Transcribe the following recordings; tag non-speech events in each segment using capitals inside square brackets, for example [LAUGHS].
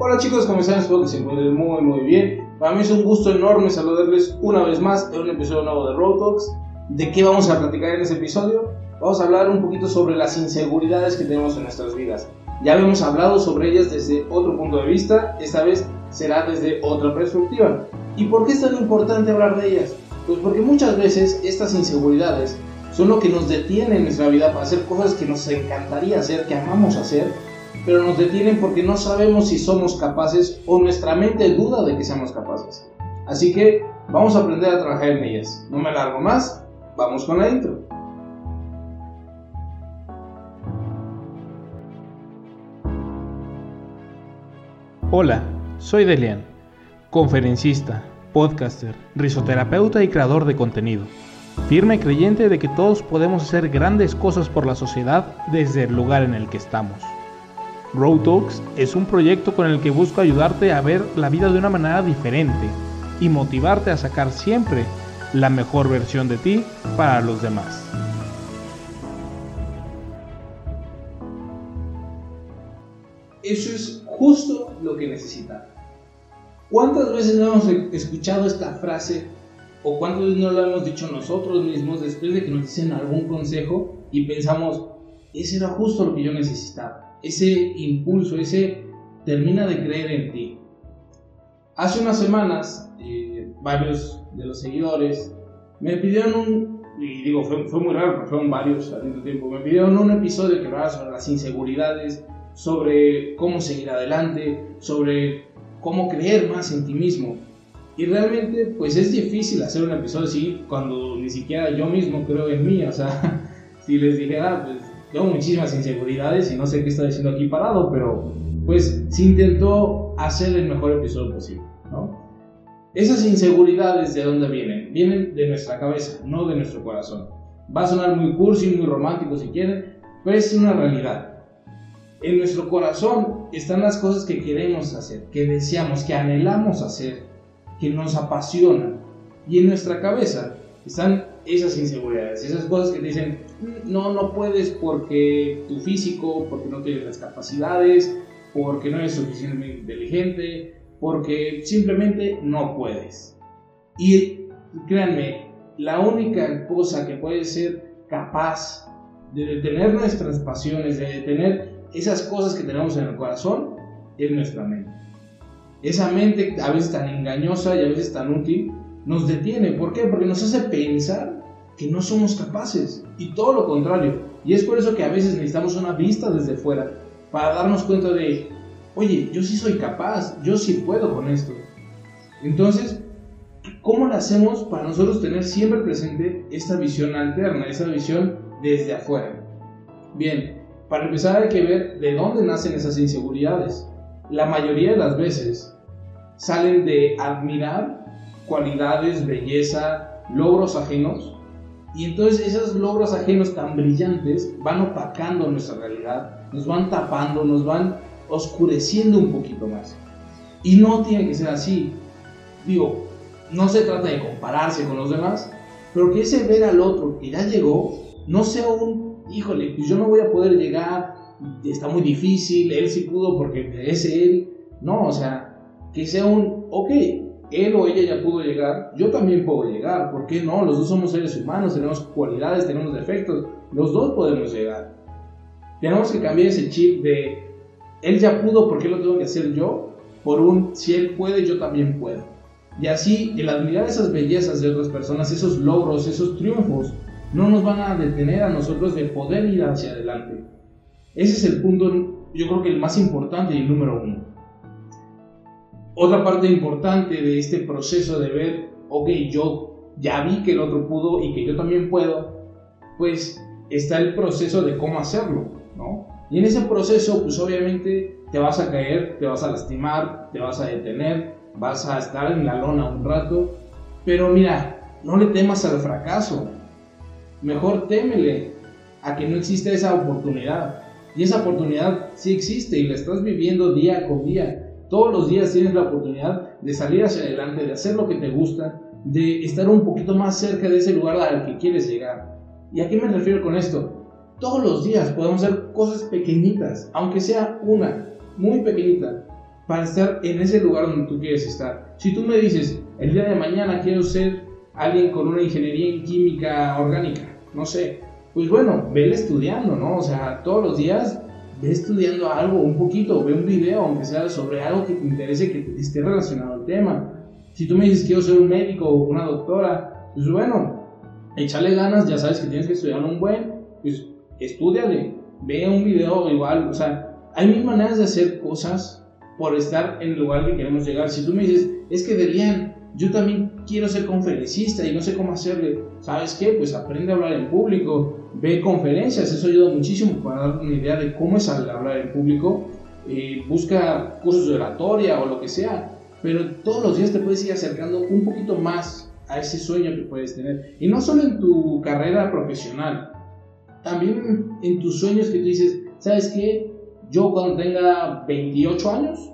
Hola chicos, ¿cómo están? Espero que se encuentren muy muy bien. Para mí es un gusto enorme saludarles una vez más en un episodio nuevo de Road. ¿De qué vamos a platicar en este episodio? Vamos a hablar un poquito sobre las inseguridades que tenemos en nuestras vidas. Ya habíamos hablado sobre ellas desde otro punto de vista, esta vez será desde otra perspectiva. ¿Y por qué es tan importante hablar de ellas? Pues porque muchas veces estas inseguridades son lo que nos detiene en nuestra vida para hacer cosas que nos encantaría hacer, que amamos hacer, pero nos detienen porque no sabemos si somos capaces o nuestra mente duda de que seamos capaces. Así que vamos a aprender a trabajar en ellas. No me alargo más, vamos con la intro. Hola, soy Delian, conferencista, podcaster, risoterapeuta y creador de contenido. Firme creyente de que todos podemos hacer grandes cosas por la sociedad desde el lugar en el que estamos. Road Talks es un proyecto con el que busco ayudarte a ver la vida de una manera diferente y motivarte a sacar siempre la mejor versión de ti para los demás. Eso es justo lo que necesitamos. ¿Cuántas veces no hemos escuchado esta frase o cuántas veces no lo hemos dicho nosotros mismos después de que nos dicen algún consejo y pensamos, ese era justo lo que yo necesitaba? Ese impulso, ese termina de creer en ti. Hace unas semanas, eh, varios de los seguidores me pidieron un, y digo, fue, fue muy raro, porque fueron varios al mismo tiempo, me pidieron un episodio que hablaba sobre las inseguridades, sobre cómo seguir adelante, sobre cómo creer más en ti mismo. Y realmente, pues es difícil hacer un episodio así cuando ni siquiera yo mismo creo en mí. O sea, [LAUGHS] si les dijera, pues tengo muchísimas inseguridades y no sé qué estoy diciendo aquí parado, pero pues se intentó hacer el mejor episodio posible, ¿no? Esas inseguridades de dónde vienen? Vienen de nuestra cabeza, no de nuestro corazón. Va a sonar muy cursi, muy romántico si quieren, pero es una realidad. En nuestro corazón están las cosas que queremos hacer, que deseamos, que anhelamos hacer, que nos apasionan. Y en nuestra cabeza están esas inseguridades, esas cosas que te dicen, no, no puedes porque tu físico, porque no tienes las capacidades, porque no eres suficientemente inteligente, porque simplemente no puedes. Y créanme, la única cosa que puede ser capaz de detener nuestras pasiones, de detener esas cosas que tenemos en el corazón, es nuestra mente. Esa mente a veces tan engañosa y a veces tan útil, nos detiene. ¿Por qué? Porque nos hace pensar que no somos capaces y todo lo contrario. Y es por eso que a veces necesitamos una vista desde fuera para darnos cuenta de, oye, yo sí soy capaz, yo sí puedo con esto. Entonces, ¿cómo lo hacemos para nosotros tener siempre presente esta visión alterna, esa visión desde afuera? Bien, para empezar hay que ver de dónde nacen esas inseguridades. La mayoría de las veces salen de admirar cualidades, belleza, logros ajenos y entonces esos logros ajenos tan brillantes van opacando nuestra realidad, nos van tapando, nos van oscureciendo un poquito más. Y no tiene que ser así. Digo, no se trata de compararse con los demás, pero que ese ver al otro que ya llegó no sea un, híjole, pues yo no voy a poder llegar, está muy difícil, él sí pudo porque es él. No, o sea, que sea un, ok, él o ella ya pudo llegar, yo también puedo llegar, ¿por qué no? Los dos somos seres humanos, tenemos cualidades, tenemos defectos, los dos podemos llegar. Tenemos que cambiar ese chip de él ya pudo, ¿por qué lo tengo que hacer yo? Por un si él puede, yo también puedo. Y así, el admirar esas bellezas de otras personas, esos logros, esos triunfos, no nos van a detener a nosotros de poder ir hacia adelante. Ese es el punto, yo creo que el más importante y el número uno. Otra parte importante de este proceso de ver, ok, yo ya vi que el otro pudo y que yo también puedo, pues está el proceso de cómo hacerlo, ¿no? Y en ese proceso, pues obviamente te vas a caer, te vas a lastimar, te vas a detener, vas a estar en la lona un rato, pero mira, no le temas al fracaso, mejor témele a que no existe esa oportunidad. Y esa oportunidad sí existe y la estás viviendo día con día. Todos los días tienes la oportunidad de salir hacia adelante, de hacer lo que te gusta, de estar un poquito más cerca de ese lugar al que quieres llegar. ¿Y a qué me refiero con esto? Todos los días podemos hacer cosas pequeñitas, aunque sea una, muy pequeñita, para estar en ese lugar donde tú quieres estar. Si tú me dices, el día de mañana quiero ser alguien con una ingeniería en química orgánica, no sé, pues bueno, vele estudiando, ¿no? O sea, todos los días ve estudiando algo, un poquito, ve un video, aunque sea sobre algo que te interese, que esté relacionado al tema. Si tú me dices quiero ser un médico o una doctora, pues bueno, échale ganas, ya sabes que tienes que estudiar un buen, pues estudiale, ve un video igual, o sea, hay mil maneras de hacer cosas por estar en el lugar que queremos llegar. Si tú me dices, es que Delian, yo también quiero ser conferencista y no sé cómo hacerle, ¿sabes qué? Pues aprende a hablar en público, ve conferencias, eso ayuda muchísimo para dar una idea de cómo es hablar en público, eh, busca cursos de oratoria o lo que sea, pero todos los días te puedes ir acercando un poquito más a ese sueño que puedes tener. Y no solo en tu carrera profesional, también en tus sueños que tú dices, ¿sabes qué? Yo cuando tenga 28 años,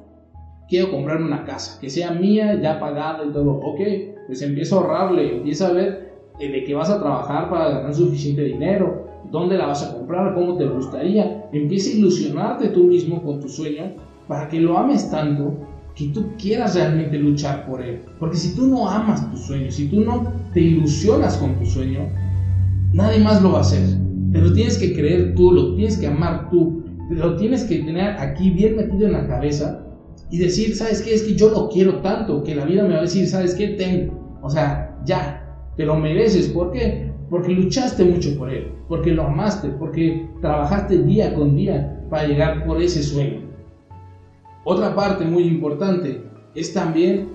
quiero comprarme una casa, que sea mía, ya pagada y todo. Ok, pues empieza a ahorrarle, empieza a ver de qué vas a trabajar para ganar suficiente dinero, dónde la vas a comprar, cómo te gustaría. Empieza a ilusionarte tú mismo con tu sueño para que lo ames tanto que tú quieras realmente luchar por él. Porque si tú no amas tu sueño, si tú no te ilusionas con tu sueño, nadie más lo va a hacer. Te lo tienes que creer tú, lo tienes que amar tú, lo tienes que tener aquí bien metido en la cabeza y decir, ¿sabes qué? Es que yo lo quiero tanto que la vida me va a decir, ¿sabes qué? Ten, o sea, ya, te lo mereces. ¿Por qué? Porque luchaste mucho por él, porque lo amaste, porque trabajaste día con día para llegar por ese sueño. Otra parte muy importante es también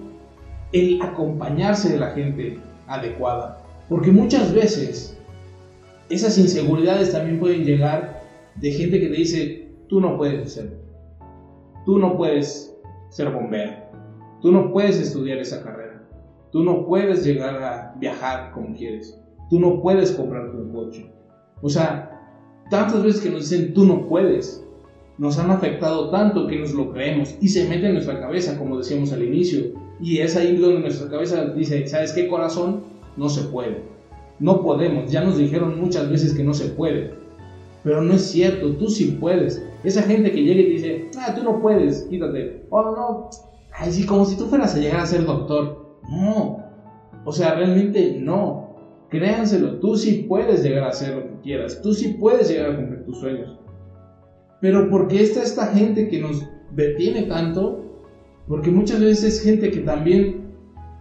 el acompañarse de la gente adecuada, porque muchas veces esas inseguridades también pueden llegar de gente que te dice, tú no puedes hacerlo, tú no puedes ser bombero, tú no puedes estudiar esa carrera, tú no puedes llegar a viajar como quieres, tú no puedes comprarte un coche. O sea, tantas veces que nos dicen, tú no puedes, nos han afectado tanto que nos lo creemos y se mete en nuestra cabeza, como decíamos al inicio. Y es ahí donde nuestra cabeza dice, ¿sabes qué corazón? No se puede. No podemos. Ya nos dijeron muchas veces que no se puede. Pero no es cierto, tú sí puedes. Esa gente que llega y te dice, ah, tú no puedes, quítate. Oh, no. Ay, sí, como si tú fueras a llegar a ser doctor. No. O sea, realmente no. Créanselo, tú sí puedes llegar a hacer lo que quieras. Tú sí puedes llegar a cumplir tus sueños. Pero ¿por qué está esta gente que nos detiene tanto? Porque muchas veces es gente que también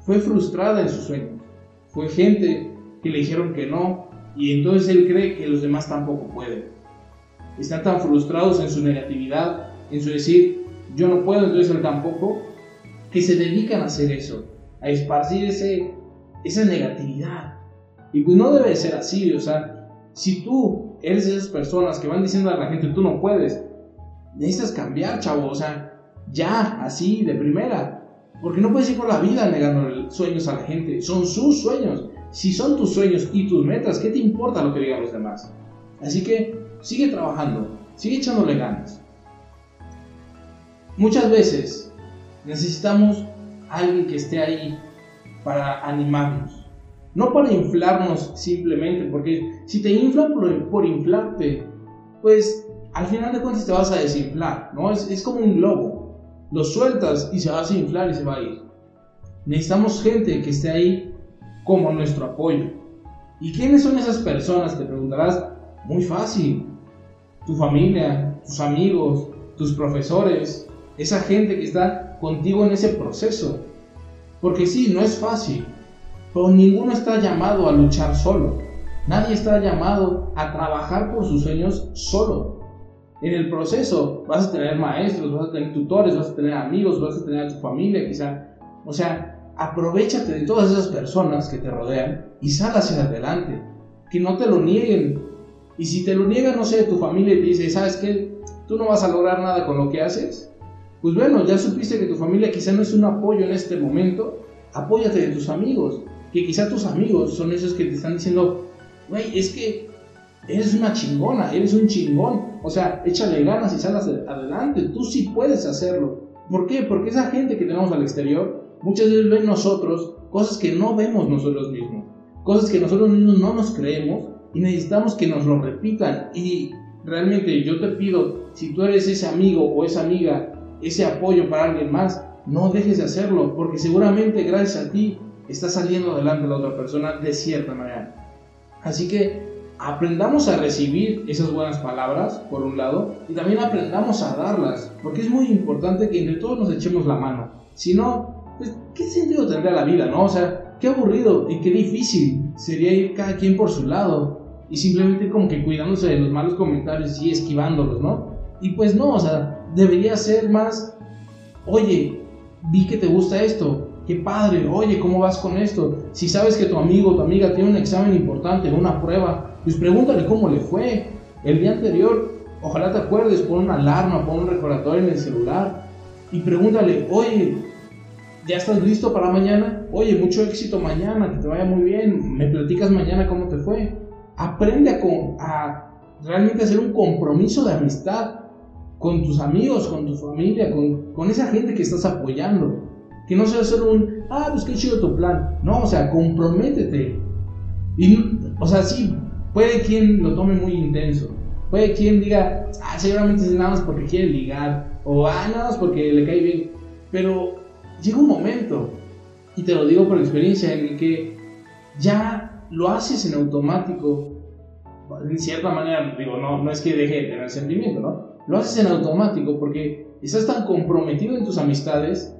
fue frustrada en sus sueños. Fue gente que le dijeron que no y entonces él cree que los demás tampoco pueden. Están tan frustrados en su negatividad, en su decir, yo no puedo, entonces él tampoco, que se dedican a hacer eso, a esparcir ese, esa negatividad. Y pues no debe ser así, o sea, si tú eres de esas personas que van diciendo a la gente, tú no puedes. Necesitas cambiar, chavo, o sea, ya, así, de primera. Porque no puedes ir por la vida negando sueños a la gente. Son sus sueños. Si son tus sueños y tus metas, ¿qué te importa lo que digan los demás? Así que sigue trabajando, sigue echándole ganas. Muchas veces necesitamos alguien que esté ahí para animarnos no para inflarnos simplemente, porque si te inflan por, inflarte, pues al final de cuentas te vas a desinflar, ¿no? Es, es como un globo. Lo sueltas y se va a desinflar y se va a ir. Necesitamos gente que esté ahí como nuestro apoyo. ¿Y quiénes son esas personas? Te preguntarás. Muy fácil. Tu familia, tus amigos, tus profesores, esa gente que está contigo en ese proceso. Porque sí, no es fácil. Pero ninguno está llamado a luchar solo. Nadie está llamado a trabajar por sus sueños solo. En el proceso vas a tener maestros, vas a tener tutores, vas a tener amigos, vas a tener a tu familia quizá. O sea, aprovechate de todas esas personas que te rodean y sal hacia adelante. Que no te lo nieguen. Y si te lo niega, no sé, tu familia y te dice, ¿sabes qué? Tú no vas a lograr nada con lo que haces. Pues bueno, ya supiste que tu familia quizá no es un apoyo en este momento. Apóyate de tus amigos que quizá tus amigos son esos que te están diciendo, güey, es que eres una chingona, eres un chingón, o sea, échale ganas y salas adelante, tú sí puedes hacerlo. ¿Por qué? Porque esa gente que tenemos al exterior muchas veces ve en nosotros cosas que no vemos nosotros mismos, cosas que nosotros mismos no nos creemos y necesitamos que nos lo repitan. Y realmente yo te pido, si tú eres ese amigo o esa amiga ese apoyo para alguien más, no dejes de hacerlo, porque seguramente gracias a ti está saliendo adelante la otra persona de cierta manera. Así que aprendamos a recibir esas buenas palabras, por un lado, y también aprendamos a darlas, porque es muy importante que entre todos nos echemos la mano. Si no, pues, ¿qué sentido tendría la vida, no? O sea, qué aburrido y qué difícil sería ir cada quien por su lado y simplemente como que cuidándose de los malos comentarios y esquivándolos, ¿no? Y pues no, o sea, debería ser más, oye, vi que te gusta esto, qué padre, oye, ¿cómo vas con esto? Si sabes que tu amigo o tu amiga tiene un examen importante, una prueba, pues pregúntale cómo le fue. El día anterior, ojalá te acuerdes, pon una alarma, pon un recordatorio en el celular y pregúntale, oye, ¿ya estás listo para mañana? Oye, mucho éxito mañana, que te vaya muy bien, me platicas mañana cómo te fue. Aprende a, a realmente hacer un compromiso de amistad con tus amigos, con tu familia, con, con esa gente que estás apoyando. Que no sea solo un, ah, pues qué chido tu plan. No, o sea, comprométete. Y, o sea, sí, puede quien lo tome muy intenso. Puede quien diga, ah, seguramente es nada más porque quiere ligar. O, ah, nada más porque le cae bien. Pero llega un momento, y te lo digo por experiencia, en el que ya lo haces en automático. En cierta manera, digo, no, no es que deje de tener sentimiento, ¿no? Lo haces en automático porque estás tan comprometido en tus amistades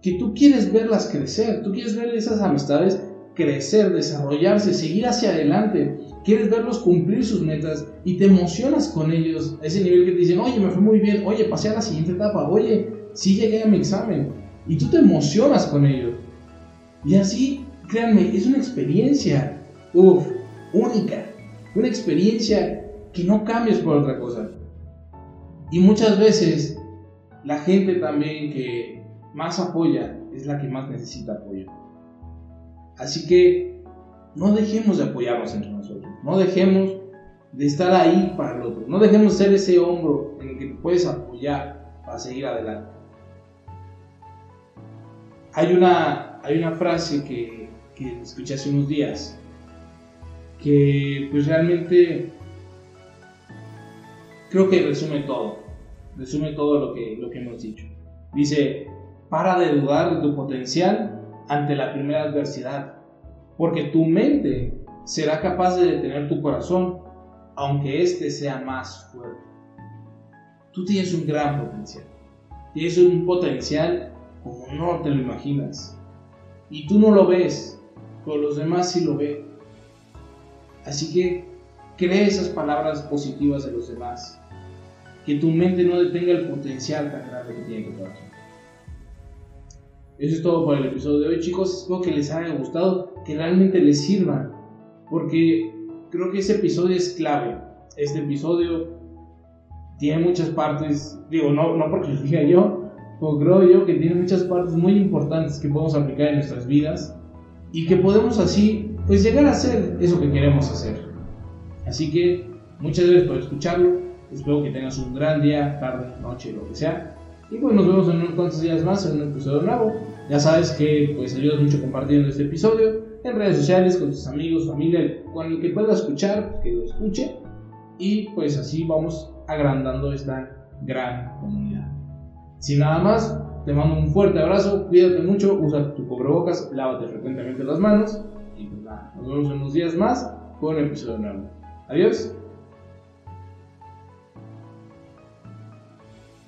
que tú quieres verlas crecer, tú quieres ver esas amistades crecer, desarrollarse, seguir hacia adelante, quieres verlos cumplir sus metas y te emocionas con ellos a ese nivel que te dicen, oye, me fue muy bien, oye, pasé a la siguiente etapa, oye, sí llegué a mi examen y tú te emocionas con ellos. Y así, créanme, es una experiencia, uff, única, una experiencia que no cambies por otra cosa. Y muchas veces la gente también que más apoya es la que más necesita apoyo. Así que no dejemos de apoyarnos entre nosotros, no dejemos de estar ahí para el otro, no dejemos de ser ese hombro en el que puedes apoyar para seguir adelante. Hay una, hay una frase que, que escuché hace unos días que pues realmente creo que resume todo resume todo lo que, lo que hemos dicho. Dice, para de dudar de tu potencial ante la primera adversidad, porque tu mente será capaz de detener tu corazón, aunque éste sea más fuerte. Tú tienes un gran potencial. Tienes un potencial como no te lo imaginas. Y tú no lo ves, pero los demás sí lo ven. Así que cree esas palabras positivas de los demás que tu mente no detenga el potencial tan grande que tiene tu corazón. Eso es todo por el episodio de hoy, chicos. Espero que les haya gustado, que realmente les sirva, porque creo que ese episodio es clave. Este episodio tiene muchas partes, digo, no, no porque lo diga yo, pero creo yo que tiene muchas partes muy importantes que podemos aplicar en nuestras vidas y que podemos así, pues llegar a hacer eso que queremos hacer. Así que muchas gracias por escucharlo Espero que tengas un gran día, tarde, noche, lo que sea. Y pues nos vemos en unos cuantos días más en un episodio nuevo. Ya sabes que pues ayudas mucho compartiendo este episodio en redes sociales, con tus amigos, familia, con el que pueda escuchar, que lo escuche. Y pues así vamos agrandando esta gran comunidad. Sin nada más, te mando un fuerte abrazo, cuídate mucho, usa tu cubrebocas, lávate frecuentemente las manos. Y pues nada, nos vemos en unos días más con un episodio nuevo. Adiós.